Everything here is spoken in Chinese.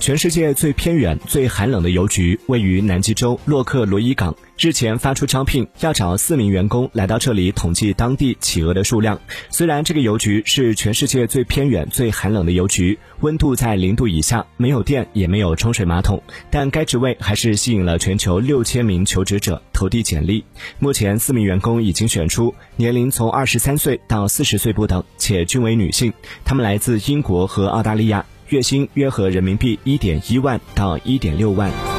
全世界最偏远、最寒冷的邮局位于南极洲洛克罗伊港。日前发出招聘，要找四名员工来到这里统计当地企鹅的数量。虽然这个邮局是全世界最偏远、最寒冷的邮局，温度在零度以下，没有电，也没有冲水马桶，但该职位还是吸引了全球六千名求职者投递简历。目前四名员工已经选出，年龄从二十三岁到四十岁不等，且均为女性。他们来自英国和澳大利亚，月薪约合人民币一点一万到一点六万。